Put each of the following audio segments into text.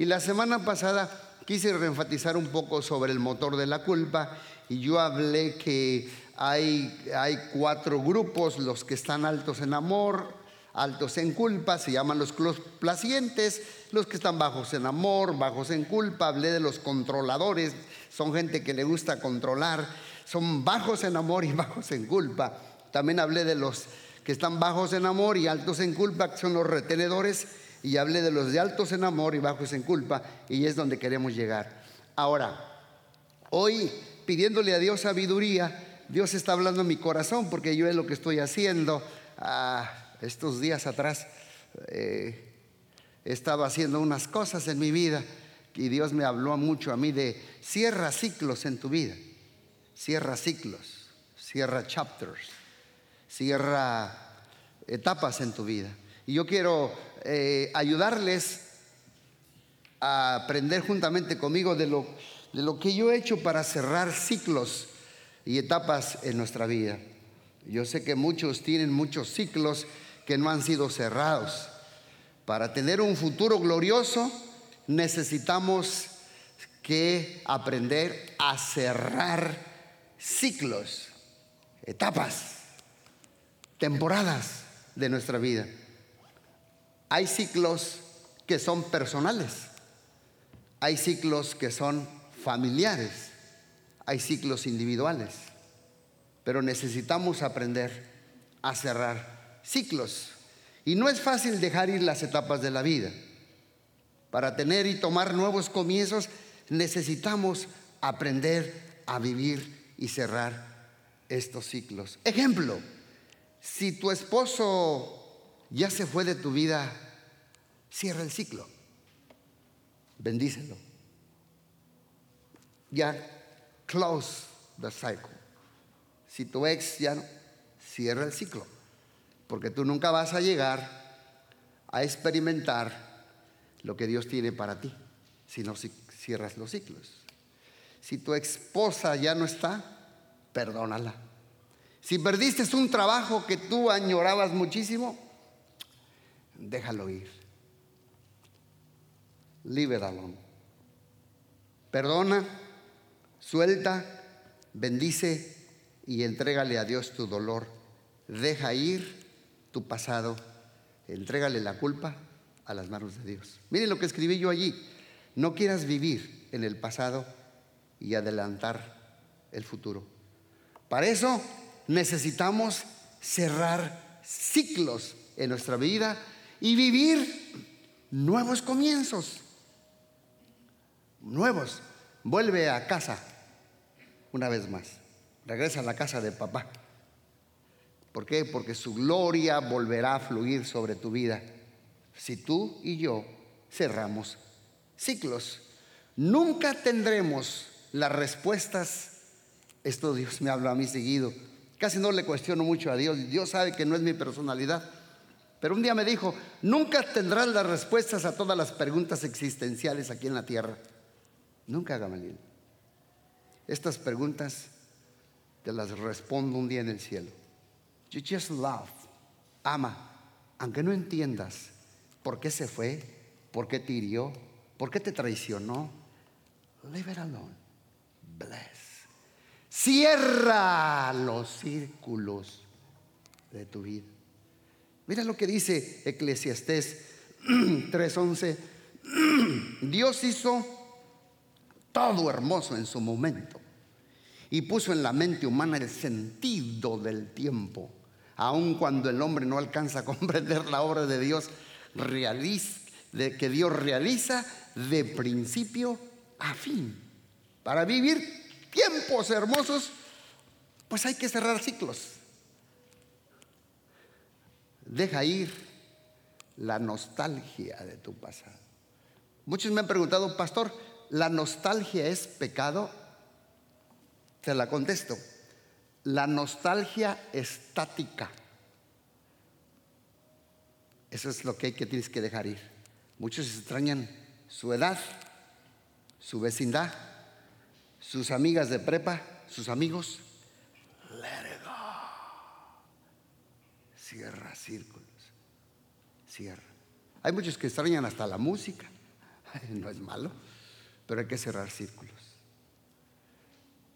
Y la semana pasada quise reenfatizar un poco sobre el motor de la culpa y yo hablé que hay, hay cuatro grupos, los que están altos en amor, altos en culpa, se llaman los placientes, los que están bajos en amor, bajos en culpa, hablé de los controladores, son gente que le gusta controlar, son bajos en amor y bajos en culpa. También hablé de los que están bajos en amor y altos en culpa, que son los retenedores, y hablé de los de altos en amor y bajos en culpa, y es donde queremos llegar. Ahora, hoy pidiéndole a Dios sabiduría, Dios está hablando en mi corazón, porque yo es lo que estoy haciendo. Ah, estos días atrás eh, estaba haciendo unas cosas en mi vida y Dios me habló mucho a mí de cierra ciclos en tu vida, cierra ciclos, cierra chapters, cierra etapas en tu vida. Y yo quiero eh, ayudarles a aprender juntamente conmigo de lo, de lo que yo he hecho para cerrar ciclos y etapas en nuestra vida. Yo sé que muchos tienen muchos ciclos que no han sido cerrados. Para tener un futuro glorioso necesitamos que aprender a cerrar ciclos, etapas, temporadas de nuestra vida. Hay ciclos que son personales, hay ciclos que son familiares, hay ciclos individuales, pero necesitamos aprender a cerrar ciclos. Y no es fácil dejar ir las etapas de la vida. Para tener y tomar nuevos comienzos necesitamos aprender a vivir y cerrar estos ciclos. Ejemplo, si tu esposo ya se fue de tu vida, cierra el ciclo. Bendícelo. Ya, close the cycle. Si tu ex ya no, cierra el ciclo porque tú nunca vas a llegar a experimentar lo que Dios tiene para ti si no cierras los ciclos. Si tu esposa ya no está, perdónala. Si perdiste un trabajo que tú añorabas muchísimo, déjalo ir. Alone. Perdona, suelta, bendice y entrégale a Dios tu dolor. Deja ir tu pasado, entrégale la culpa a las manos de Dios. Miren lo que escribí yo allí. No quieras vivir en el pasado y adelantar el futuro. Para eso necesitamos cerrar ciclos en nuestra vida y vivir nuevos comienzos. Nuevos. Vuelve a casa una vez más. Regresa a la casa de papá. ¿Por qué? Porque su gloria volverá a fluir sobre tu vida si tú y yo cerramos ciclos. Nunca tendremos las respuestas. Esto Dios me habla a mí seguido. Casi no le cuestiono mucho a Dios. Dios sabe que no es mi personalidad. Pero un día me dijo, nunca tendrás las respuestas a todas las preguntas existenciales aquí en la tierra. Nunca, Gamaliel. Estas preguntas te las respondo un día en el cielo. You just love. Ama. Aunque no entiendas por qué se fue, por qué te hirió, por qué te traicionó. Leave it alone. Bless. Cierra los círculos de tu vida. Mira lo que dice Eclesiastés 3:11. Dios hizo todo hermoso en su momento y puso en la mente humana el sentido del tiempo aun cuando el hombre no alcanza a comprender la obra de Dios, que Dios realiza de principio a fin. Para vivir tiempos hermosos, pues hay que cerrar ciclos. Deja ir la nostalgia de tu pasado. Muchos me han preguntado, pastor, ¿la nostalgia es pecado? Te la contesto la nostalgia estática. Eso es lo que, hay que tienes que dejar ir. Muchos extrañan su edad, su vecindad, sus amigas de prepa, sus amigos. Let it go. Cierra círculos. Cierra. Hay muchos que extrañan hasta la música. No es malo, pero hay que cerrar círculos.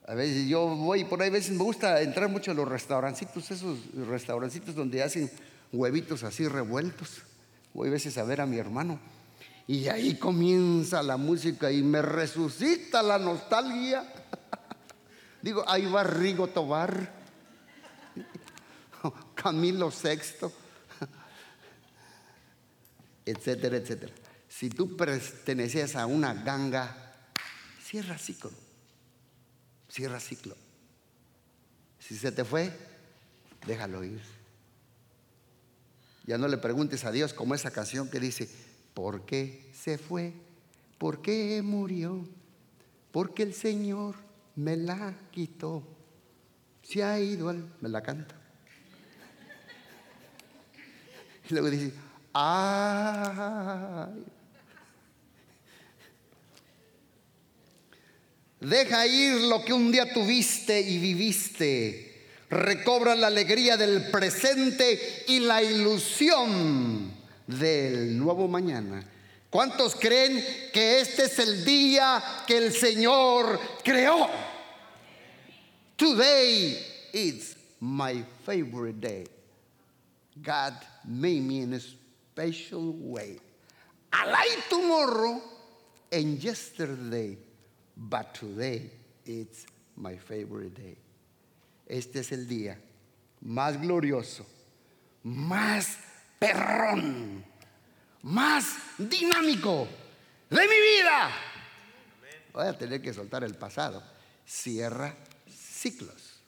A veces yo voy por ahí, a veces me gusta entrar mucho a los restaurancitos, esos restaurancitos donde hacen huevitos así revueltos. Voy a veces a ver a mi hermano. Y ahí comienza la música y me resucita la nostalgia. Digo, ahí va Rigo Tobar, Camilo VI, etcétera, etcétera. Si tú pertenecías a una ganga, cierra ciclo. Cierra ciclo. Si se te fue, déjalo ir. Ya no le preguntes a Dios como esa canción que dice, ¿por qué se fue? ¿Por qué murió? Porque el Señor me la quitó. Se ha ido, me la canta. Y luego dice, ay. Deja ir lo que un día tuviste y viviste recobra la alegría del presente y la ilusión del nuevo mañana. ¿Cuántos creen que este es el día que el Señor creó? Today is my favorite day. God made me in a special way. I like tomorrow and yesterday, but today it's my favorite day. Este es el día más glorioso, más perrón, más dinámico de mi vida. Voy a tener que soltar el pasado. Cierra ciclos.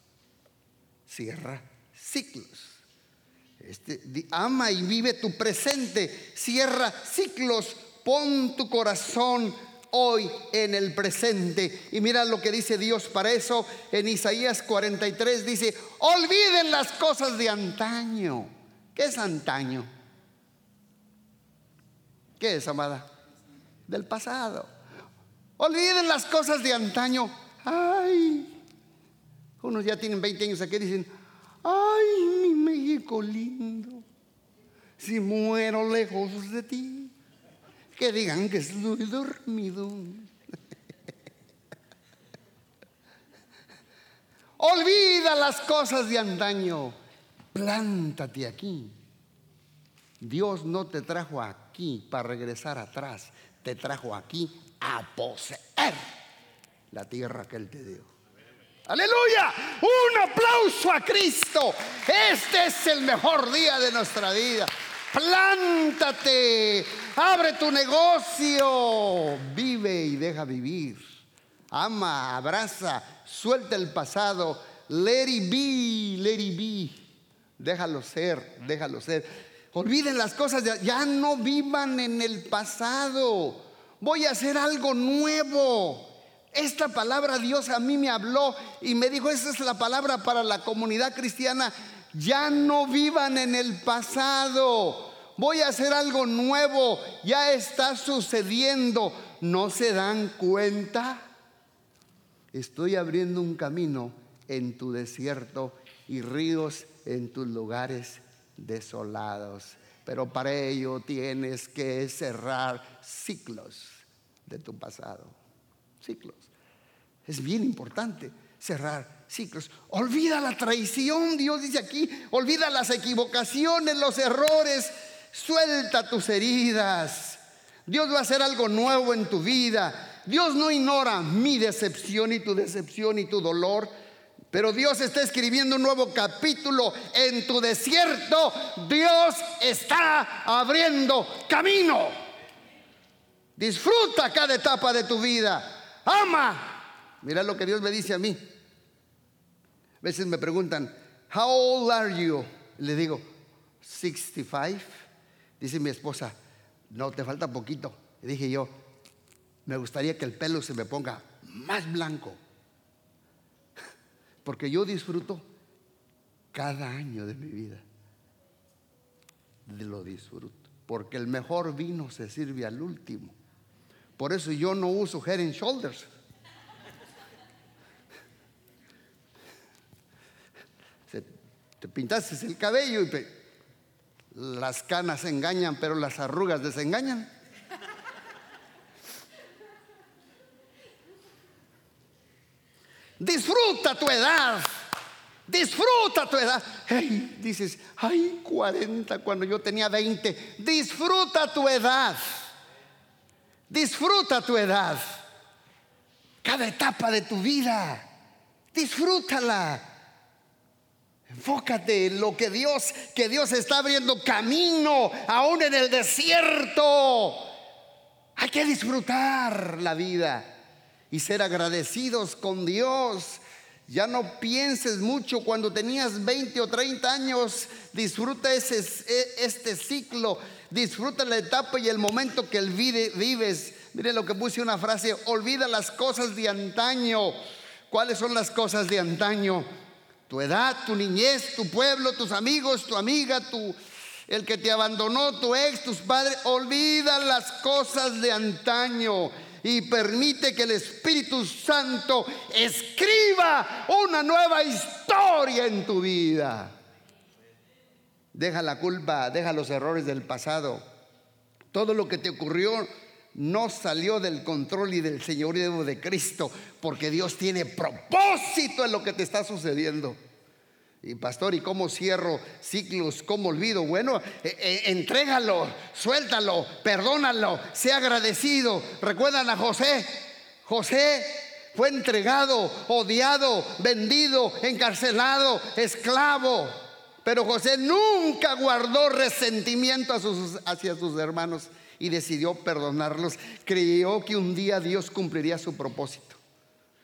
Cierra ciclos. Este, ama y vive tu presente. Cierra ciclos. Pon tu corazón hoy en el presente. Y mira lo que dice Dios para eso en Isaías 43 dice, olviden las cosas de antaño. ¿Qué es antaño? ¿Qué es, amada? Del pasado. Olviden las cosas de antaño. Ay, unos ya tienen 20 años aquí y dicen, ay, mi México lindo, si muero lejos de ti que digan que estoy dormido. Olvida las cosas de antaño. Plántate aquí. Dios no te trajo aquí para regresar atrás. Te trajo aquí a poseer la tierra que Él te dio. Aleluya. Un aplauso a Cristo. Este es el mejor día de nuestra vida plántate, abre tu negocio, vive y deja vivir. Ama, abraza, suelta el pasado, let it be, let it be. Déjalo ser, déjalo ser. Olviden las cosas, ya no vivan en el pasado. Voy a hacer algo nuevo. Esta palabra Dios a mí me habló y me dijo, esa es la palabra para la comunidad cristiana ya no vivan en el pasado. Voy a hacer algo nuevo. Ya está sucediendo. ¿No se dan cuenta? Estoy abriendo un camino en tu desierto y ríos en tus lugares desolados. Pero para ello tienes que cerrar ciclos de tu pasado. Ciclos. Es bien importante cerrar ciclos. Olvida la traición, Dios dice aquí, olvida las equivocaciones, los errores, suelta tus heridas. Dios va a hacer algo nuevo en tu vida. Dios no ignora mi decepción y tu decepción y tu dolor. Pero Dios está escribiendo un nuevo capítulo en tu desierto. Dios está abriendo camino. Disfruta cada etapa de tu vida. Ama. Mira lo que Dios me dice a mí. A veces me preguntan, How old are you? Le digo, 65. Dice mi esposa, no, te falta poquito. Y dije yo, me gustaría que el pelo se me ponga más blanco. Porque yo disfruto cada año de mi vida. Lo disfruto. Porque el mejor vino se sirve al último. Por eso yo no uso head and shoulders. Te pintaste el cabello y las canas engañan, pero las arrugas desengañan. disfruta tu edad. Disfruta tu edad. Hey, dices, ay, 40 cuando yo tenía 20. Disfruta tu edad. Disfruta tu edad. Cada etapa de tu vida. Disfrútala. Enfócate en lo que Dios, que Dios está abriendo camino aún en el desierto. Hay que disfrutar la vida y ser agradecidos con Dios ya no pienses mucho cuando tenías 20 o 30 años. Disfruta ese, e, este ciclo. Disfruta la etapa y el momento que el vives. Mire lo que puse una frase. Olvida las cosas de antaño. ¿Cuáles son las cosas de antaño? Tu edad, tu niñez, tu pueblo, tus amigos, tu amiga, tu, el que te abandonó, tu ex, tus padres. Olvida las cosas de antaño y permite que el Espíritu Santo escriba una nueva historia en tu vida. Deja la culpa, deja los errores del pasado. Todo lo que te ocurrió no salió del control y del señorío de Cristo, porque Dios tiene propósito en lo que te está sucediendo. Y pastor, ¿y cómo cierro ciclos? ¿Cómo olvido? Bueno, eh, entrégalo, suéltalo, perdónalo, sea agradecido. ¿Recuerdan a José? José fue entregado, odiado, vendido, encarcelado, esclavo. Pero José nunca guardó resentimiento hacia sus hermanos y decidió perdonarlos. Creyó que un día Dios cumpliría su propósito.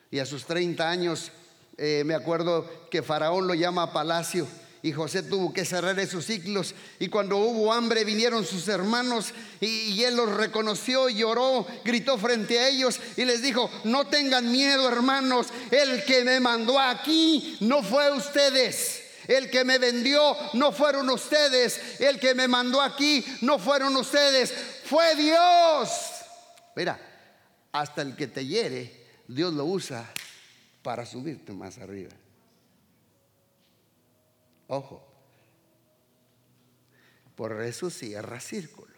Y a sus 30 años eh, me acuerdo que Faraón lo llama a palacio y José tuvo que cerrar esos ciclos. Y cuando hubo hambre vinieron sus hermanos y, y, él los reconoció, lloró, gritó frente a ellos y les dijo, no tengan miedo hermanos, el que me mandó aquí no fue ustedes. El que me vendió no fueron ustedes. El que me mandó aquí no fueron ustedes. Fue Dios. Mira, hasta el que te hiere, Dios lo usa para subirte más arriba. Ojo, por eso cierra círculos.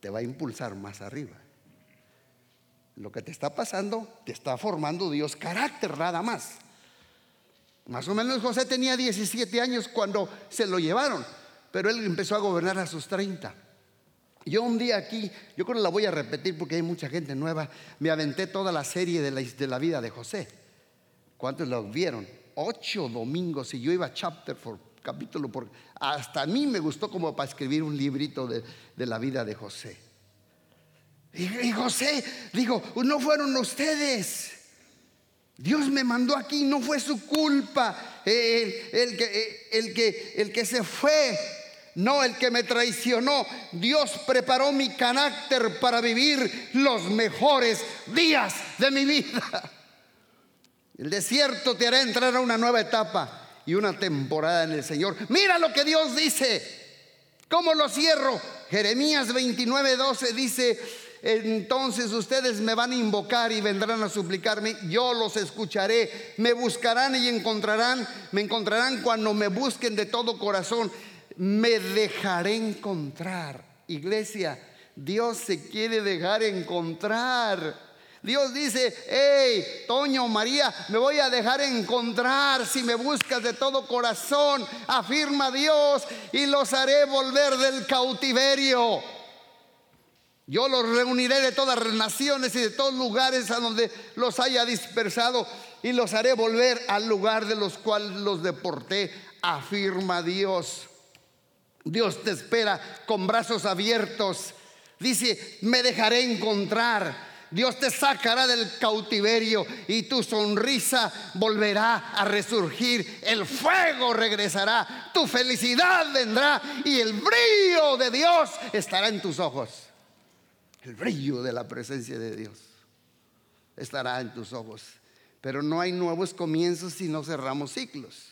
Te va a impulsar más arriba. Lo que te está pasando, te está formando Dios carácter nada más. Más o menos José tenía 17 años cuando se lo llevaron, pero él empezó a gobernar a sus 30. Yo un día aquí, yo creo que la voy a repetir porque hay mucha gente nueva, me aventé toda la serie de la, de la vida de José. ¿Cuántos lo vieron? Ocho domingos y yo iba chapter por capítulo por... Hasta a mí me gustó como para escribir un librito de, la vida de José. Y, José dijo, no fueron ustedes. Dios me mandó aquí, no fue su culpa. el, que, el, que, el que se fue no el que me traicionó. Dios preparó mi carácter para vivir los mejores días de mi vida. El desierto te hará entrar a una nueva etapa y una temporada en el Señor. Mira lo que Dios dice. ¿Cómo lo cierro? Jeremías 29, 12 dice, entonces ustedes me van a invocar y vendrán a suplicarme, yo los escucharé, me buscarán y encontrarán, me encontrarán cuando me busquen de todo corazón me dejaré encontrar. Iglesia, Dios se quiere dejar encontrar. Dios dice, hey, Toño, María, me voy a dejar encontrar si me buscas de todo corazón, afirma Dios, y los haré volver del cautiverio. Yo los reuniré de todas naciones y de todos lugares a donde los haya dispersado y los haré volver al lugar de los cuales los deporté, afirma Dios. Dios te espera con brazos abiertos. Dice, me dejaré encontrar. Dios te sacará del cautiverio y tu sonrisa volverá a resurgir. El fuego regresará, tu felicidad vendrá y el brillo de Dios estará en tus ojos. El brillo de la presencia de Dios estará en tus ojos. Pero no hay nuevos comienzos si no cerramos ciclos.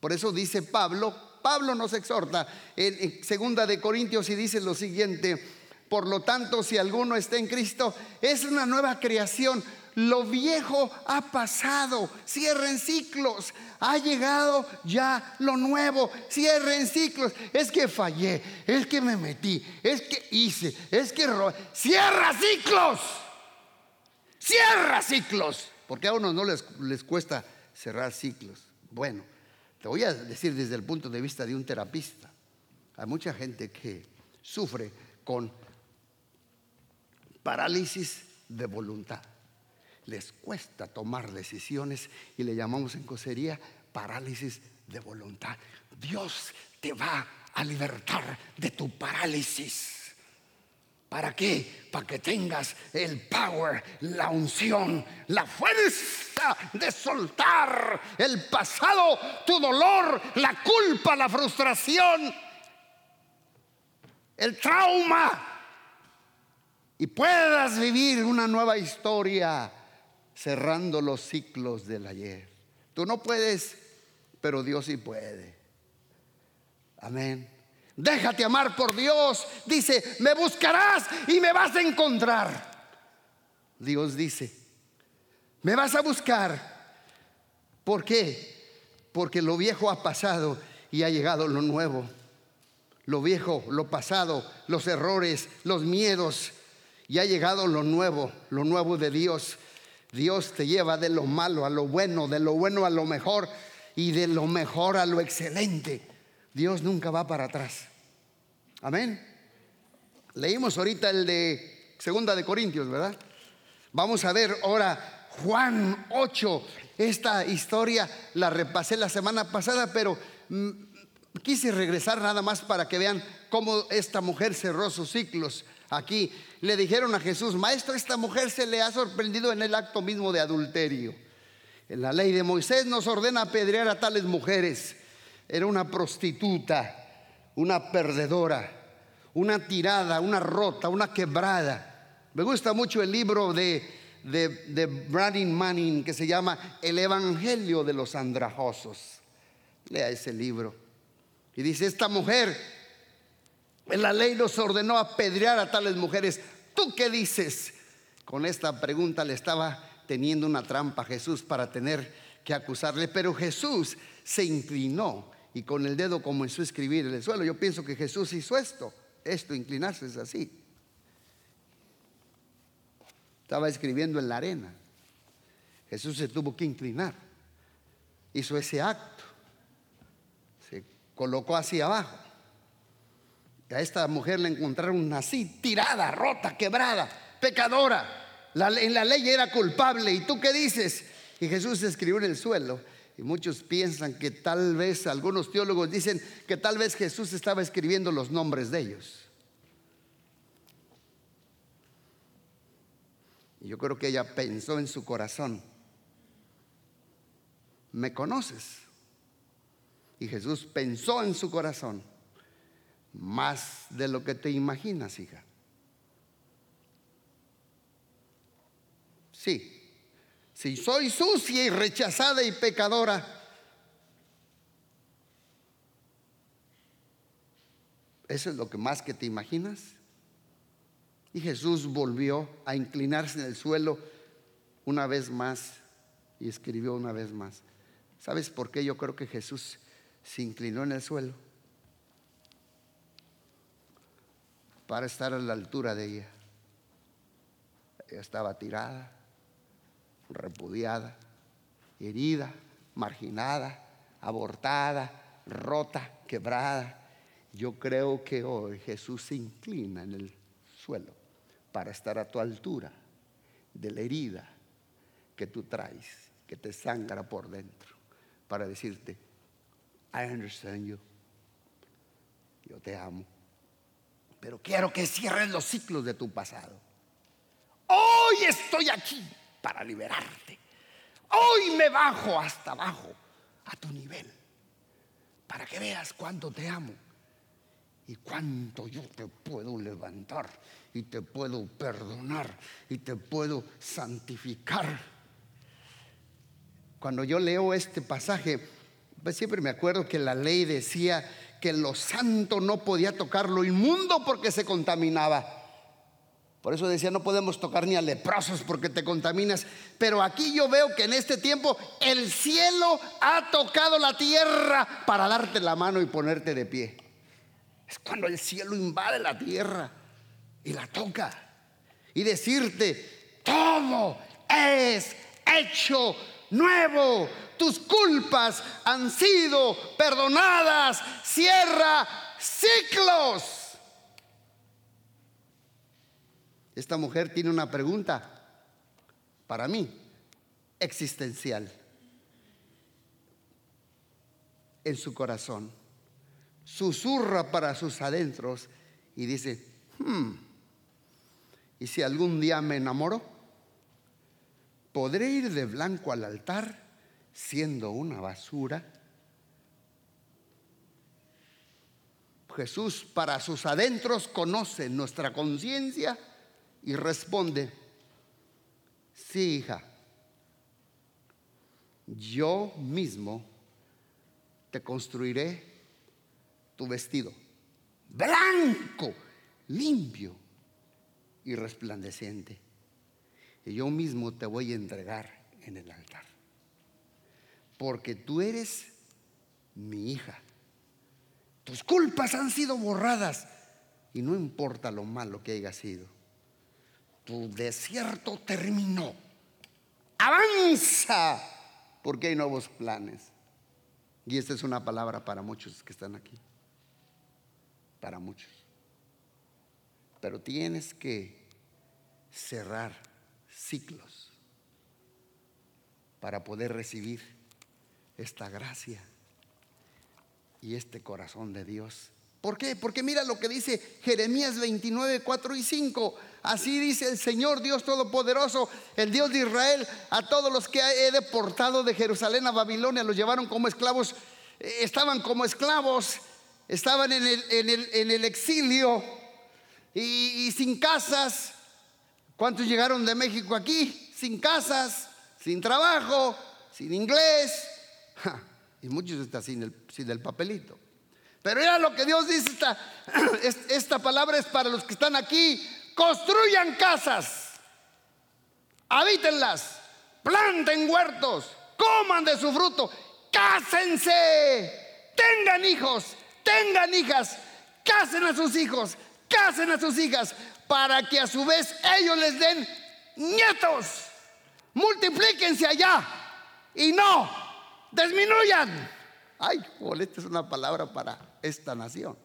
Por eso dice Pablo, Pablo nos exhorta en, segunda de Corintios y dice lo siguiente, por lo tanto, si alguno está en Cristo, es una nueva creación. Lo viejo ha pasado, cierren ciclos, ha llegado ya lo nuevo, cierren ciclos. Es que fallé, es que me metí, es que hice, es que robé. Cierra ciclos, cierra ciclos porque a unos no les, les cuesta cerrar ciclos. Bueno, te voy a decir desde el punto de vista de un terapista. Hay mucha gente que sufre con parálisis de voluntad. Les cuesta tomar decisiones y le llamamos en cosería parálisis de voluntad. Dios te va a libertar de tu parálisis. ¿Para qué? Para que tengas el power, la unción, la fuerza de soltar el pasado, tu dolor, la culpa, la frustración, el trauma. Y puedas vivir una nueva historia cerrando los ciclos del ayer. Tú no puedes, pero Dios sí puede. Amén. Déjate amar por Dios. Dice, me buscarás y me vas a encontrar. Dios dice, me vas a buscar. ¿Por qué? Porque lo viejo ha pasado y ha llegado lo nuevo. Lo viejo, lo pasado, los errores, los miedos. Y ha llegado lo nuevo, lo nuevo de Dios. Dios te lleva de lo malo a lo bueno, de lo bueno a lo mejor y de lo mejor a lo excelente. Dios nunca va para atrás. Amén. Leímos ahorita el de Segunda de Corintios, ¿verdad? Vamos a ver ahora Juan 8. Esta historia la repasé la semana pasada, pero mm, quise regresar nada más para que vean cómo esta mujer cerró sus ciclos. Aquí le dijeron a Jesús, maestro, esta mujer se le ha sorprendido en el acto mismo de adulterio. En la ley de Moisés nos ordena apedrear a tales mujeres era una prostituta, una perdedora, una tirada, una rota, una quebrada. Me gusta mucho el libro de, de, de Bradin Manning que se llama El Evangelio de los Andrajosos. Lea ese libro. Y dice, esta mujer, la ley nos ordenó apedrear a tales mujeres. ¿Tú qué dices? Con esta pregunta le estaba teniendo una trampa a Jesús para tener que acusarle, pero Jesús se inclinó y con el dedo comenzó a escribir en el suelo. Yo pienso que Jesús hizo esto, esto, inclinarse es así. Estaba escribiendo en la arena. Jesús se tuvo que inclinar. Hizo ese acto. Se colocó hacia abajo. A esta mujer le encontraron así, tirada, rota, quebrada, pecadora. en la ley era culpable. ¿Y tú qué dices? Y Jesús escribió en el suelo y muchos piensan que tal vez, algunos teólogos dicen que tal vez Jesús estaba escribiendo los nombres de ellos. Y yo creo que ella pensó en su corazón, ¿me conoces? Y Jesús pensó en su corazón, más de lo que te imaginas, hija. Sí, si soy sucia y rechazada y pecadora, ¿eso es lo que más que te imaginas? Y Jesús volvió a inclinarse en el suelo una vez más y escribió una vez más. ¿Sabes por qué yo creo que Jesús se inclinó en el suelo? Para estar a la altura de ella. Ella estaba tirada repudiada, herida, marginada, abortada, rota, quebrada. Yo creo que hoy Jesús se inclina en el suelo para estar a tu altura de la herida que tú traes, que te sangra por dentro, para decirte, I understand you, yo te amo, pero quiero que cierres los ciclos de tu pasado. Hoy estoy aquí para liberarte. Hoy me bajo hasta abajo a tu nivel para que veas cuánto te amo y cuánto yo te puedo levantar y te puedo perdonar y te puedo santificar. Cuando yo leo este pasaje, pues siempre me acuerdo que la ley decía que lo santo no podía tocar lo inmundo porque se contaminaba. Por eso decía, no podemos tocar ni a leprosos porque te contaminas. Pero aquí yo veo que en este tiempo el cielo ha tocado la tierra para darte la mano y ponerte de pie. Es cuando el cielo invade la tierra y la toca. Y decirte, todo es hecho nuevo. Tus culpas han sido perdonadas. Cierra ciclos. Esta mujer tiene una pregunta para mí existencial en su corazón. Susurra para sus adentros y dice, hmm, ¿y si algún día me enamoro? ¿Podré ir de blanco al altar siendo una basura? Jesús para sus adentros conoce nuestra conciencia y responde, sí hija, yo mismo te construiré tu vestido blanco, limpio y resplandeciente. Y yo mismo te voy a entregar en el altar. Porque tú eres mi hija. Tus culpas han sido borradas y no importa lo malo que haya sido. Tu desierto terminó. Avanza porque hay nuevos planes. Y esta es una palabra para muchos que están aquí. Para muchos. Pero tienes que cerrar ciclos para poder recibir esta gracia y este corazón de Dios. ¿Por qué? Porque mira lo que dice Jeremías 29, 4 y 5. Así dice el Señor Dios Todopoderoso, el Dios de Israel, a todos los que he deportado de Jerusalén a Babilonia, los llevaron como esclavos, eh, estaban como esclavos, estaban en el, exilio y, sin casas. ¿Cuántos llegaron de México aquí? Sin casas, sin trabajo, sin inglés. y muchos están sin el, sin el papelito. Pero era lo que Dios dice, esta, esta palabra es para los que están aquí construyan casas, habítenlas, planten huertos, coman de su fruto, cásense, tengan hijos, tengan hijas, casen a sus hijos, casen a sus hijas, para que a su vez ellos les den nietos. Multiplíquense allá y no disminuyan. Ay, esta es una palabra para esta nación.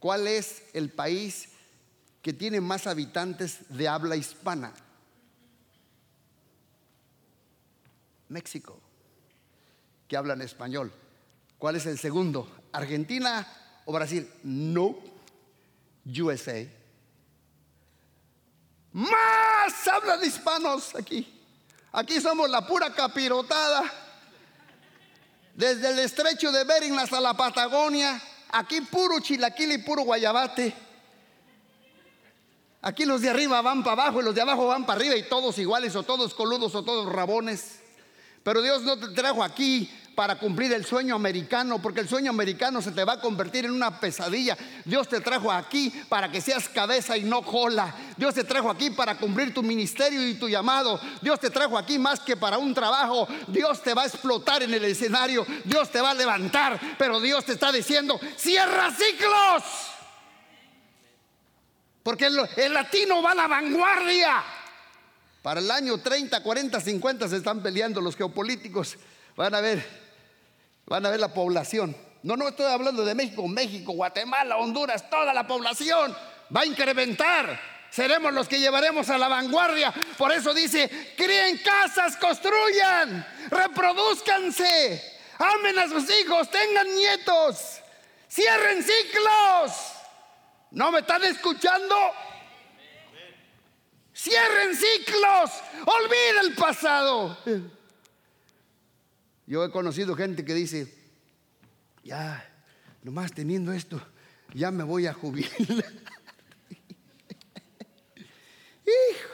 ¿Cuál es el país que tiene más habitantes de habla hispana. México, que hablan español. ¿Cuál es el segundo? ¿Argentina o Brasil? No. USA. Más hablan hispanos aquí. Aquí somos la pura capirotada. Desde el estrecho de Bering hasta la Patagonia. Aquí puro chilaquil y puro guayabate. Aquí los de arriba van para abajo y los de abajo van para arriba y todos iguales o todos coludos o todos rabones. Pero Dios no te trajo aquí para cumplir el sueño americano, porque el sueño americano se te va a convertir en una pesadilla. Dios te trajo aquí para que seas cabeza y no cola. Dios te trajo aquí para cumplir tu ministerio y tu llamado. Dios te trajo aquí más que para un trabajo. Dios te va a explotar en el escenario. Dios te va a levantar, pero Dios te está diciendo, cierra ciclos. Porque el, latino va a la vanguardia. Para el año 30, 40, 50 se están peleando los geopolíticos. Van a ver, van a ver la población. No, no estoy hablando de México, México, Guatemala, Honduras, toda la población va a incrementar. Seremos los que llevaremos a la vanguardia. Por eso dice, críen casas, construyan, reproduzcanse, amen a sus hijos, tengan nietos, cierren ciclos. ¿No me están escuchando? Cierren ciclos, olvida el pasado. Yo he conocido gente que dice, ya, nomás teniendo esto, ya me voy a jubilar.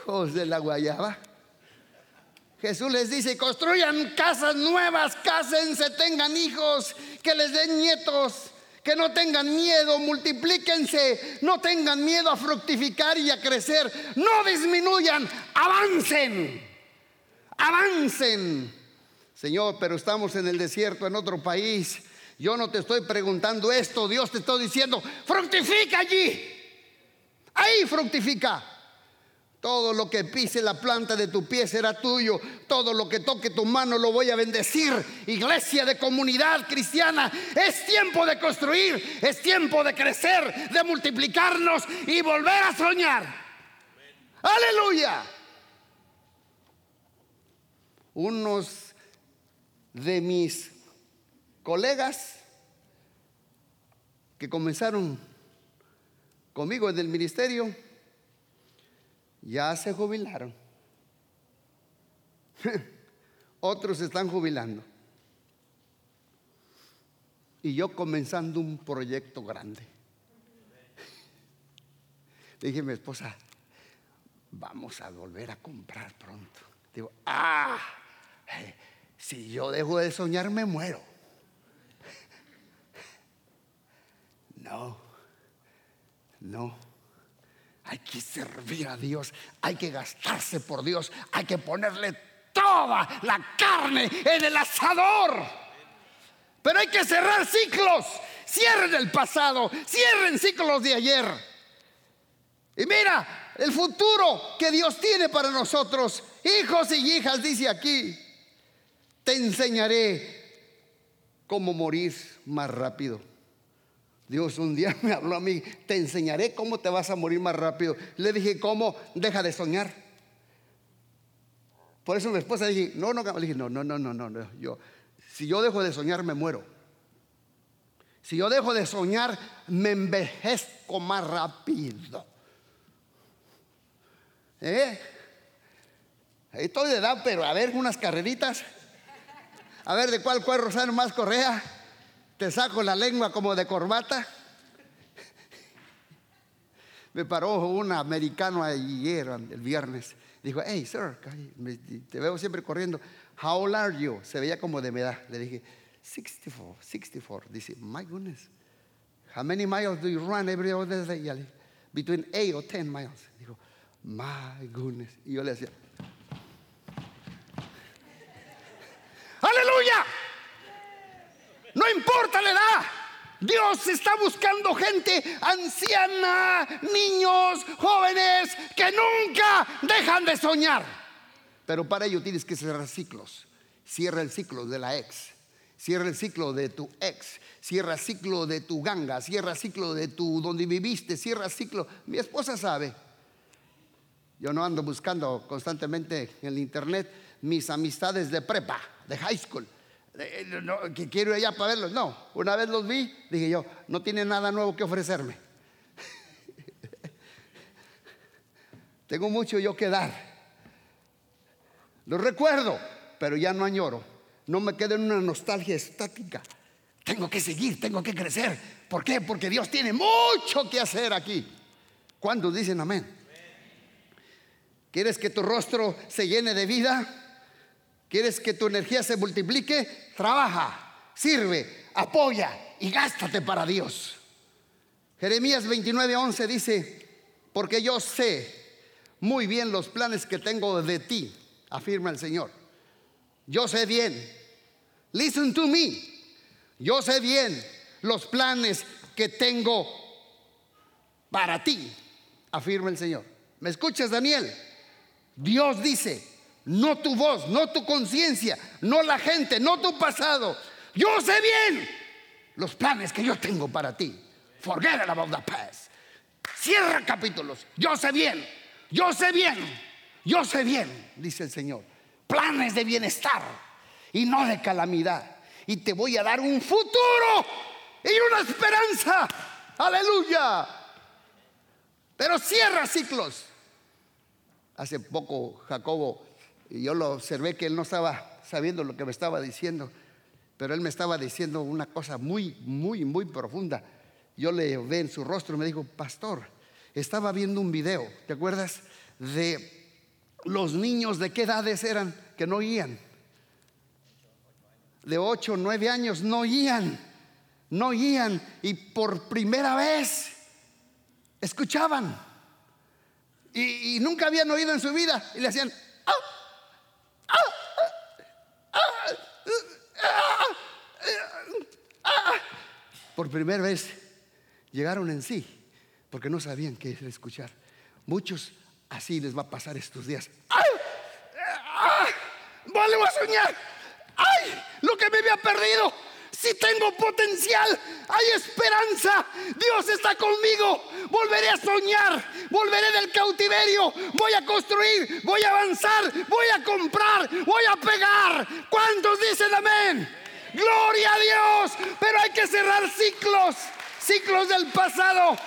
Hijos de la guayaba. Jesús les dice, construyan casas nuevas, cásense, tengan hijos, que les den nietos que no tengan miedo, multiplíquense, no tengan miedo a fructificar y a crecer, no disminuyan, avancen, avancen. Señor, pero estamos en el desierto, en otro país. Yo no te estoy preguntando esto, Dios te está diciendo, fructifica allí. Ahí fructifica. Todo lo que pise la planta de tu pie será tuyo. Todo lo que toque tu mano lo voy a bendecir. Iglesia de comunidad cristiana, es tiempo de construir, es tiempo de crecer, de multiplicarnos y volver a soñar. Aleluya. Unos de mis colegas que comenzaron conmigo en el ministerio ya se jubilaron. Otros están jubilando. Y yo comenzando un proyecto grande. Le dije a mi esposa, vamos a volver a comprar pronto. Digo, ah, eh, si yo dejo de soñar me muero. No, no. Hay que servir a Dios, hay que gastarse por Dios, hay que ponerle toda la carne en el asador. Pero hay que cerrar ciclos. Cierren el pasado, cierren ciclos de ayer. Y mira, el futuro que Dios tiene para nosotros, hijos y hijas, dice aquí, te enseñaré cómo morir más rápido. Dios un día me habló a mí, te enseñaré cómo te vas a morir más rápido. Le dije, ¿cómo? Deja de soñar. Por eso mi esposa dije, no, no, le dije, no, no, no, no, no, yo, si yo dejo de soñar me muero. Si yo dejo de soñar me envejezco más rápido. ¿Eh? Estoy de edad, pero a ver unas carreritas. A ver de cuál cuerro sale más correa te saco la lengua como de corbata. Me paró un americano ayer, el viernes. Dijo, hey, sir, te veo siempre corriendo. How old are you? Se veía como de mi edad. Le dije, 64, 64. Dice, my goodness. How many miles do you run every other day? Between 8 or 10 miles. Dijo, my goodness. Y yo le decía, aleluya. No importa la edad. Dios está buscando gente anciana, niños, jóvenes, que nunca dejan de soñar. Pero para ello tienes que cerrar ciclos. Cierra el ciclo de la ex. Cierra el ciclo de tu ex. Cierra el ciclo de tu ganga. Cierra el ciclo de tu donde viviste. Cierra el ciclo. Mi esposa sabe. Yo no ando buscando constantemente en el internet mis amistades de prepa, de high school eh, que quiero ir allá para verlos. No, una vez los vi, dije yo, no tiene nada nuevo que ofrecerme. Tengo mucho yo que dar. Lo recuerdo, pero ya no añoro. No me quedo en una nostalgia estática. Tengo que seguir, tengo que crecer. ¿Por qué? Porque Dios tiene mucho que hacer aquí. ¿Cuántos dicen amén? ¿Quieres que tu rostro se llene de vida? ¿Quieres que tu energía se multiplique? Trabaja, sirve, apoya y gástate para Dios. Jeremías 29:11 dice, porque yo sé muy bien los planes que tengo de ti, afirma el Señor. Yo sé bien, listen to me, yo sé bien los planes que tengo para ti, afirma el Señor. ¿Me escuchas, Daniel? Dios dice, no tu voz, no tu conciencia, no la gente, no tu pasado. Yo sé bien los planes que yo tengo para ti. Forget about the past. Cierra capítulos. Yo sé bien, yo sé bien, yo sé bien, dice el Señor. Planes de bienestar y no de calamidad. Y te voy a dar un futuro y una esperanza. Aleluya. Pero cierra ciclos. Hace poco Jacobo y yo lo observé que él no estaba sabiendo lo que me estaba diciendo, pero él me estaba diciendo una cosa muy, muy, muy profunda. Yo le vi en su rostro y me dijo, pastor, estaba viendo un video, ¿te acuerdas? De los niños de qué edades eran que no oían. De 8, 9 años no oían, no oían y por primera vez escuchaban. Y, nunca habían oído en su vida y le hacían, ¡Ah! Por primera vez llegaron en sí, porque no sabían qué es escuchar. Muchos Así les va a pasar estos días. ¡Ay! ¡Ah! ¡Vuelvo a soñar! ¡Ay! Lo que me había perdido. Si tengo potencial, hay esperanza. Dios está conmigo. Volveré a soñar. Volveré del cautiverio. Voy a construir. Voy a avanzar. Voy a comprar. Voy a pegar. ¿Cuántos dicen amén? Gloria a Dios. Pero hay que cerrar ciclos. Ciclos del pasado.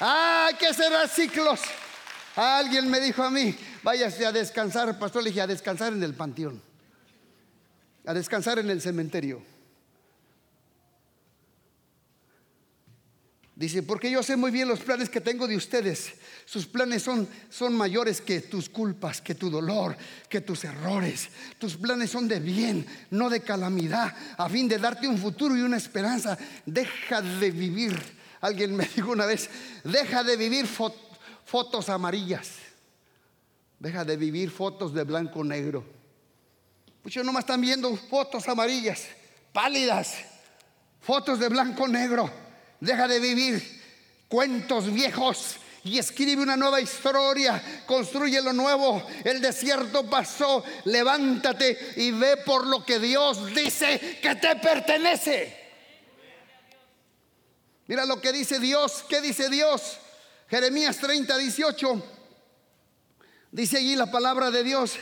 hay que cerrar ciclos. Alguien me dijo a mí, váyase a descansar, pastor. Le dije, a descansar en el panteón. A descansar en el cementerio. Dice, porque yo sé muy bien los planes que tengo de ustedes. Sus planes son, son mayores que tus culpas, que tu dolor, que tus errores. Tus planes son de bien, no de calamidad, a fin de darte un futuro y una esperanza. Deja de vivir. Alguien me dijo una vez, deja de vivir fotos amarillas. Deja de vivir fotos de blanco negro. Muchos nomás están viendo fotos amarillas, pálidas, fotos de blanco negro deja de vivir cuentos viejos y escribe una nueva historia, construye lo nuevo. El desierto pasó, levántate y ve por lo que Dios dice que te pertenece. Mira lo que dice Dios, ¿qué dice Dios? Jeremías 30, 18. Dice allí la palabra de Dios.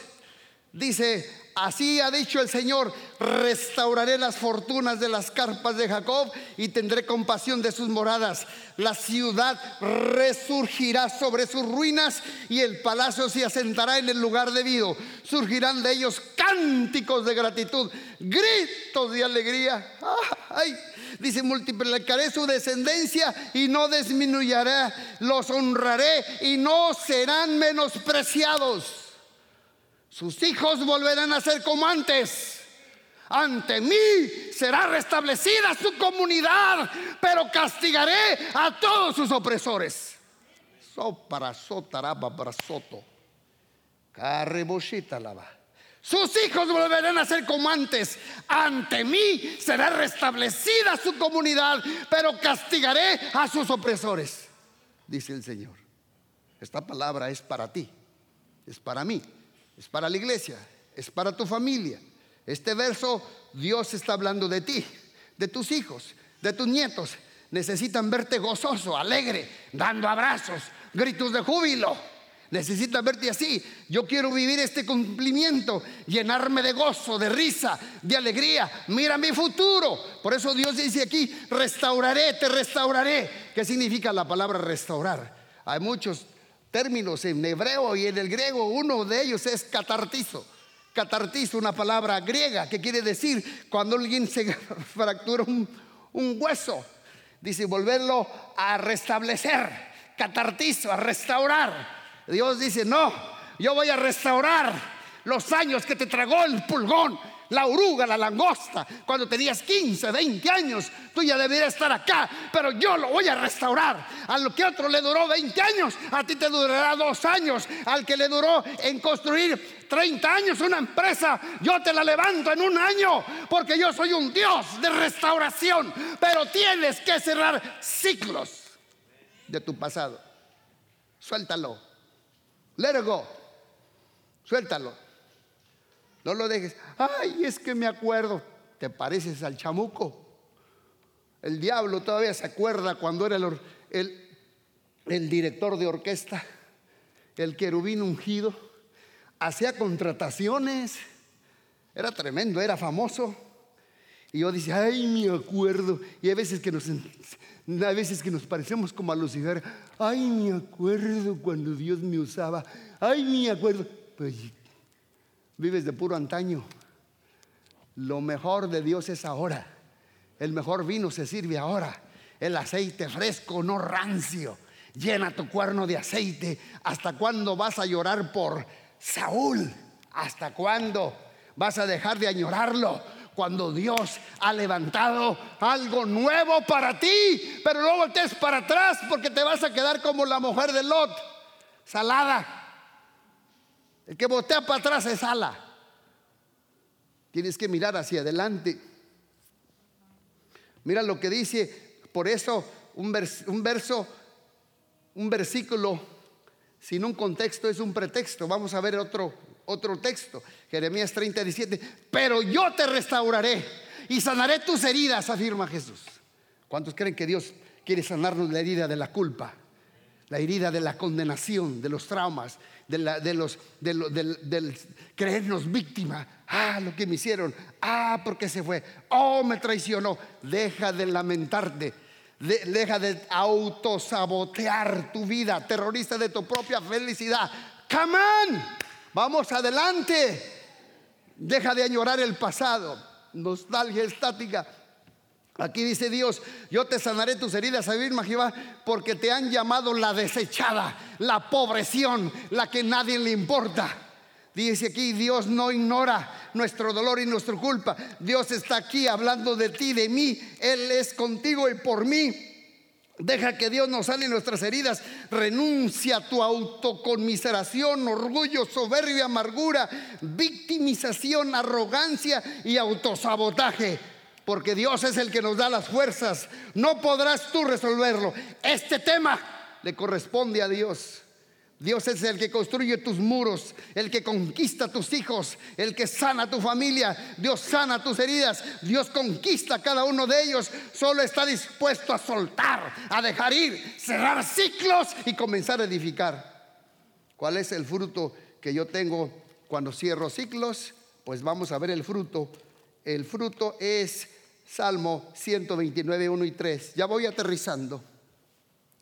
Dice, Así ha dicho el Señor, restauraré las fortunas de las carpas de Jacob y tendré compasión de sus moradas. La ciudad resurgirá sobre sus ruinas y el palacio se asentará en el lugar debido. Surgirán de ellos cánticos de gratitud, gritos de alegría. Ay, dice, multiplicaré su descendencia y no disminuirá. Los honraré y no serán menospreciados. Sus hijos volverán a ser como antes. Ante mí será restablecida su comunidad, pero castigaré a todos sus opresores. Sus hijos volverán a ser como antes. Ante mí será restablecida su comunidad, pero castigaré a sus opresores, dice el Señor. Esta palabra es para ti, es para mí es para la iglesia, es para tu familia. Este verso, Dios está hablando de ti, de tus hijos, de tus nietos. Necesitan verte gozoso, alegre, dando abrazos, gritos de júbilo. Necesitan verte así. Yo quiero vivir este cumplimiento, llenarme de gozo, de risa, de alegría. Mira mi futuro. Por eso Dios dice aquí, restauraré, te restauraré. ¿Qué significa la palabra restaurar? Hay muchos términos en hebreo y en el griego. Uno de ellos es catartizo. Catartizo, una palabra griega que quiere decir cuando alguien se fractura un, un hueso. Dice volverlo a restablecer. Catartizo, a restaurar. Dios dice, no, yo voy a restaurar los años que te tragó el pulgón la oruga, la langosta, cuando tenías 15, 20 años, tú ya deberías estar acá, pero yo lo voy a restaurar. A lo que otro le duró 20 años, a ti te durará dos años. Al que le duró en construir 30 años una empresa, yo te la levanto en un año, porque yo soy un Dios de restauración, pero tienes que cerrar ciclos de tu pasado. Suéltalo. Let go. Suéltalo. No lo dejes. Ay, es que me acuerdo. Te pareces al chamuco. El diablo todavía se acuerda cuando era el, director de orquesta, el querubín ungido. Hacía contrataciones. Era tremendo, era famoso. Y yo dice, ay, me acuerdo. Y hay veces que nos, hay veces que nos parecemos como a Lucifer. Ay, me acuerdo cuando Dios me usaba. Ay, me acuerdo. Pues Vives de puro antaño. Lo mejor de Dios es ahora. El mejor vino se sirve ahora. El aceite fresco, no rancio. Llena tu cuerno de aceite. ¿Hasta cuándo vas a llorar por Saúl? ¿Hasta cuándo vas a dejar de añorarlo? Cuando Dios ha levantado algo nuevo para ti, pero no voltees para atrás porque te vas a quedar como la mujer de Lot, salada el que botea para atrás es ala. Tienes que mirar hacia adelante. Mira lo que dice, por eso un, verso, un versículo Sin un contexto es un pretexto. Vamos a ver otro, otro texto. Jeremías 30, 17. Pero yo te restauraré y sanaré tus heridas, afirma Jesús. ¿Cuántos creen que Dios quiere sanarnos la herida de la culpa? La herida de la condenación, de los traumas, de, los, del, creernos víctima. Ah, lo que me hicieron. Ah, porque se fue. Oh, me traicionó. Deja de lamentarte deja de autosabotear tu vida, terrorista de tu propia felicidad. Come on, vamos adelante. Deja de añorar el pasado, nostalgia estática. Aquí dice Dios, yo te sanaré tus heridas, a Jehová, porque te han llamado la desechada, la pobreción, la que nadie le importa. Dice aquí, Dios no ignora nuestro dolor y nuestra culpa. Dios está aquí hablando de ti, de mí. Él es contigo y por mí. Deja que Dios nos sane nuestras heridas. Renuncia a tu autoconmiseración, orgullo, soberbia, amargura, victimización, arrogancia y autosabotaje. Porque Dios es el que nos da las fuerzas. No podrás tú resolverlo. Este tema le corresponde a Dios. Dios es el que construye tus muros, el que conquista tus hijos, el que sana tu familia. Dios sana tus heridas. Dios conquista cada uno de ellos. Solo está dispuesto a soltar, a dejar ir, cerrar ciclos y comenzar a edificar. ¿Cuál es el fruto que yo tengo cuando cierro ciclos? Pues vamos a ver el fruto. El fruto es Salmo 129, 1 y 3. Ya voy aterrizando.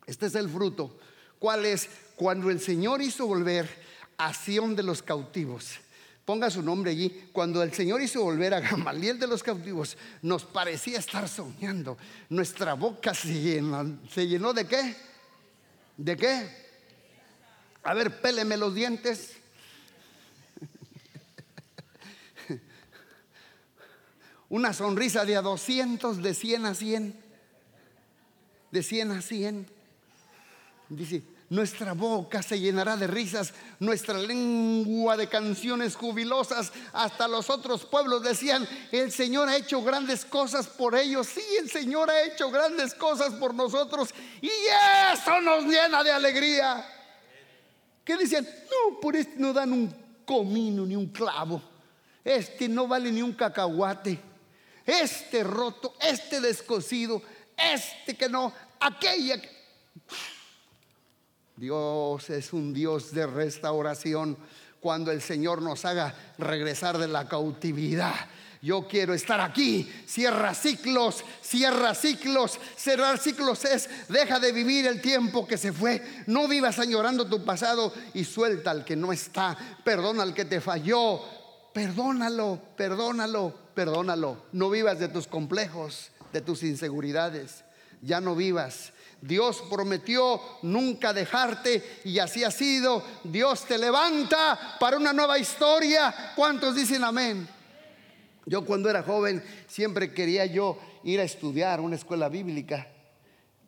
Este es el fruto. ¿Cuál es? Cuando el Señor hizo volver a Sión de los cautivos. Ponga su nombre allí. Cuando el Señor hizo volver a Gamaliel de los cautivos, nos parecía estar soñando. Nuestra boca se llenó, ¿se llenó de qué? ¿De qué? A ver, péleme los dientes. Una sonrisa de a 200, de 100 a 100. De 100 a 100. Dice, nuestra boca se llenará de risas, nuestra lengua de canciones jubilosas. Hasta los otros pueblos decían, el Señor ha hecho grandes cosas por ellos. Sí, el Señor ha hecho grandes cosas por nosotros. Y eso nos llena de alegría. ¿Qué decían? No, por este no dan un comino ni un clavo. Este no vale ni un cacahuate. Este roto, este descosido, este que no, aquella que... Dios es un Dios de restauración cuando el Señor nos haga regresar de la cautividad. Yo quiero estar aquí. Cierra ciclos, cierra ciclos. Cerrar ciclos es, deja de vivir el tiempo que se fue. No vivas añorando tu pasado y suelta al que no está. Perdona al que te falló. Perdónalo, perdónalo, perdónalo. No vivas de tus complejos, de tus inseguridades. Ya no vivas Dios prometió nunca dejarte y así ha sido. Dios te levanta para una nueva historia. ¿Cuántos dicen amén? Yo cuando era joven siempre quería yo ir a estudiar una escuela bíblica.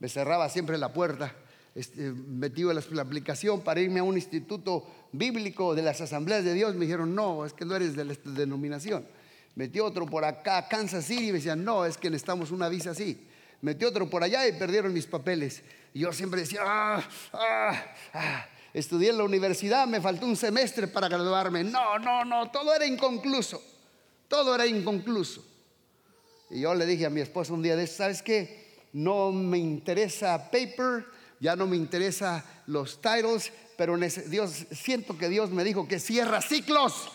Me cerraba siempre la puerta. Este, metido en la aplicación para irme a un instituto bíblico de las asambleas de Dios. Me dijeron, no, es que no eres de la denominación. Metí otro por acá, Kansas City, y me decían, no, es que necesitamos una visa así metió otro por allá y perdieron mis papeles. Y yo siempre decía, ah, ah, ah, estudié en la universidad, me faltó un semestre para graduarme. No, no, no, todo era inconcluso. Todo era inconcluso. Y yo le dije a mi esposa un día de ¿sabes qué? No me interesa paper, ya no me interesa los titles, pero Dios, siento que Dios me dijo que cierra ciclos,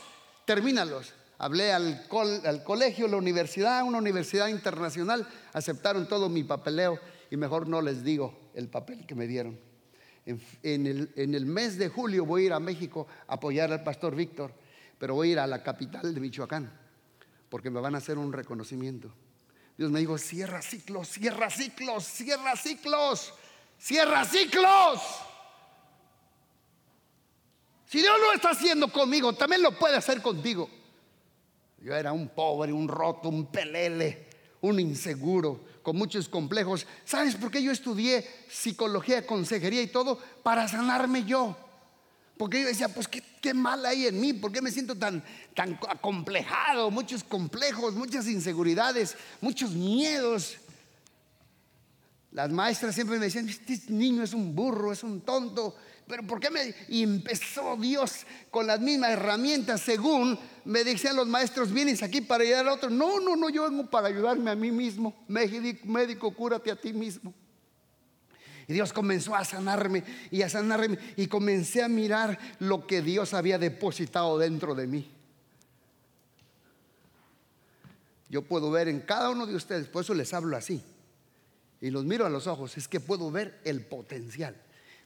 termínalos. Hablé al, al colegio, la universidad, una universidad internacional, aceptaron todo mi papeleo y mejor no les digo el papel que me dieron. En, el, en, el, mes de julio voy a ir a México a apoyar al pastor Víctor, pero voy a ir a la capital de Michoacán, porque me van a hacer un reconocimiento. Dios me dijo, cierra ciclos, cierra ciclos, cierra ciclos, cierra ciclos. Si Dios lo está haciendo conmigo, también lo puede hacer contigo. Yo era un pobre, un roto, un pelele, un inseguro, con muchos complejos. ¿Sabes por qué yo estudié psicología, consejería y todo? Para sanarme yo. Porque yo decía, pues qué, mal hay en mí, ¿por qué me siento tan, tan acomplejado? Muchos complejos, muchas inseguridades, muchos miedos. Las maestras siempre me decían, este niño es un burro, es un tonto. Pero ¿por qué me.? Empezó Dios con las mismas herramientas, según me decían los maestros: vienes aquí para ayudar a otro. No, no, no, yo vengo para ayudarme a mí mismo. Médico, cúrate a ti mismo. Y Dios comenzó a sanarme y a sanarme. Y comencé a mirar lo que Dios había depositado dentro de mí. Yo puedo ver en cada uno de ustedes, por eso les hablo así. Y los miro a los ojos, es que puedo ver el potencial.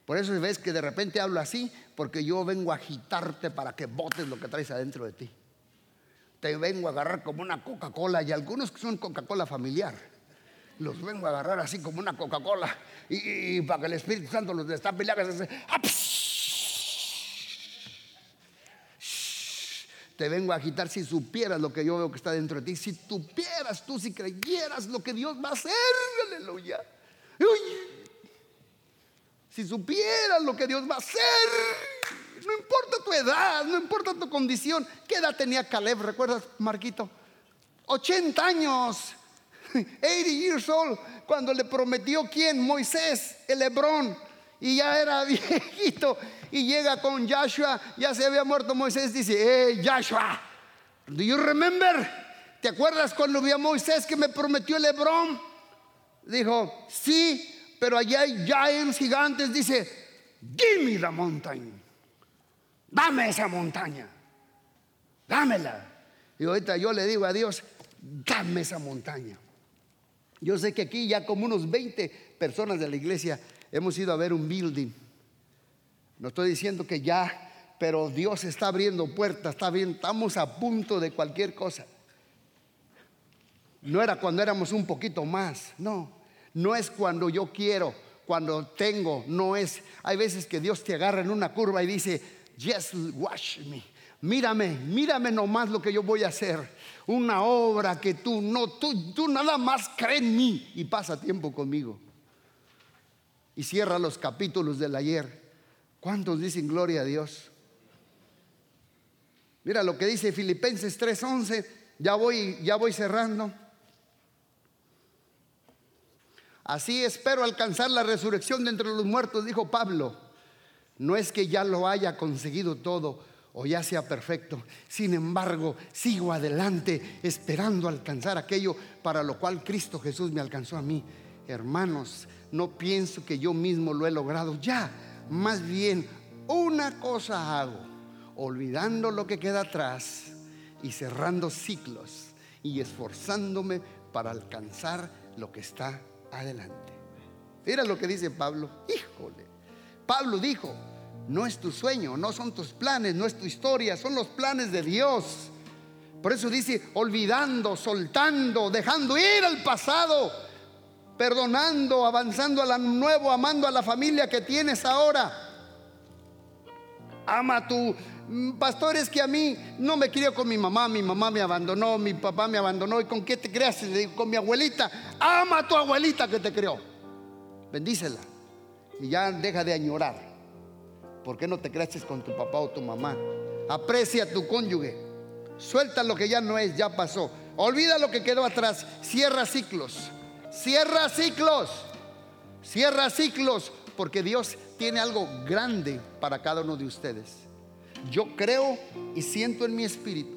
Por eso ves que de repente hablo así, porque yo vengo a agitarte para que botes lo que traes adentro de ti. Te vengo a agarrar como una Coca-Cola y algunos que son Coca-Cola familiar. Los vengo a agarrar así como una Coca-Cola y, para que el Espíritu Santo los destape y le hagas Te vengo a agitar si supieras lo que yo veo que está dentro de ti. Si supieras tú, si creyeras lo que Dios va a hacer. Aleluya. Si supieras lo que Dios va a hacer. No importa tu edad, no importa tu condición. ¿Qué edad tenía Caleb? ¿Recuerdas, Marquito? 80 años. 80 years old. Cuando le prometió quién? Moisés, el Hebrón. Y ya era viejito y llega con Joshua, ya se había muerto Moisés, dice, hey Joshua, do you remember? ¿Te acuerdas cuando vi a Moisés que me prometió el Hebrón? Dijo, sí, pero allá hay giants gigantes, dice, give me the mountain, dame esa montaña, dámela. Y ahorita yo le digo a Dios, dame esa montaña. Yo sé que aquí ya como unos 20 personas de la iglesia hemos ido a ver un building no estoy diciendo que ya, pero Dios está abriendo puertas, está bien, estamos a punto de cualquier cosa. No era cuando éramos un poquito más, no. No es cuando yo quiero, cuando tengo, no es. Hay veces que Dios te agarra en una curva y dice, just watch me. Mírame, mírame nomás lo que yo voy a hacer. Una obra que tú no, tú, nada más crees en mí y pasa tiempo conmigo. Y cierra los capítulos del ayer. ¿Cuántos dicen gloria a Dios? Mira lo que dice Filipenses 3:11, ya voy, ya voy cerrando. Así espero alcanzar la resurrección de entre los muertos, dijo Pablo. No es que ya lo haya conseguido todo o ya sea perfecto. Sin embargo, sigo adelante esperando alcanzar aquello para lo cual Cristo Jesús me alcanzó a mí. Hermanos, no pienso que yo mismo lo he logrado ya más bien, una cosa hago, olvidando lo que queda atrás y cerrando ciclos y esforzándome para alcanzar lo que está adelante. Mira lo que dice Pablo. Híjole. Pablo dijo, no es tu sueño, no son tus planes, no es tu historia, son los planes de Dios. Por eso dice, olvidando, soltando, dejando ir al pasado perdonando, avanzando a la nuevo, amando a la familia que tienes ahora. Ama a tu mm, pastor es que a mí no me crió con mi mamá, mi mamá me abandonó, mi papá me abandonó. ¿Y con qué te creas? Con mi abuelita. Ama a tu abuelita que te creó. Bendícela. Y ya deja de añorar. ¿Por qué no te creaste con tu papá o tu mamá? Aprecia tu cónyuge. Suelta lo que ya no es, ya pasó. Olvida lo que quedó atrás. Cierra ciclos. Cierra ciclos. Cierra ciclos porque Dios tiene algo grande para cada uno de ustedes. Yo creo y siento en mi espíritu.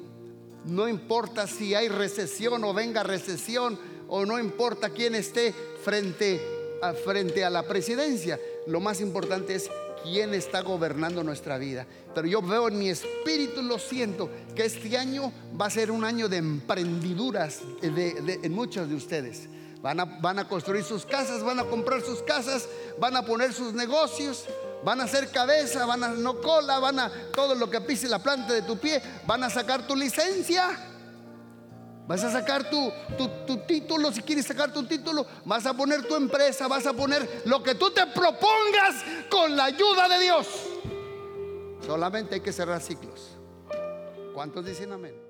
No importa si hay recesión o venga recesión o no importa quién esté frente a, frente a la presidencia. Lo más importante es quién está gobernando nuestra vida. Pero yo veo en mi espíritu, lo siento, que este año va a ser un año de emprendiduras en muchos de ustedes. Van a, construir sus casas, van a comprar sus casas, van a poner sus negocios, van a hacer cabeza, van a no cola, van a todo lo que pise la planta de tu pie, van a sacar tu licencia. Vas a sacar tu, tu, título, si quieres sacar tu título, vas a poner tu empresa, vas a poner lo que tú te propongas con la ayuda de Dios. Solamente hay que cerrar ciclos. ¿Cuántos dicen amén?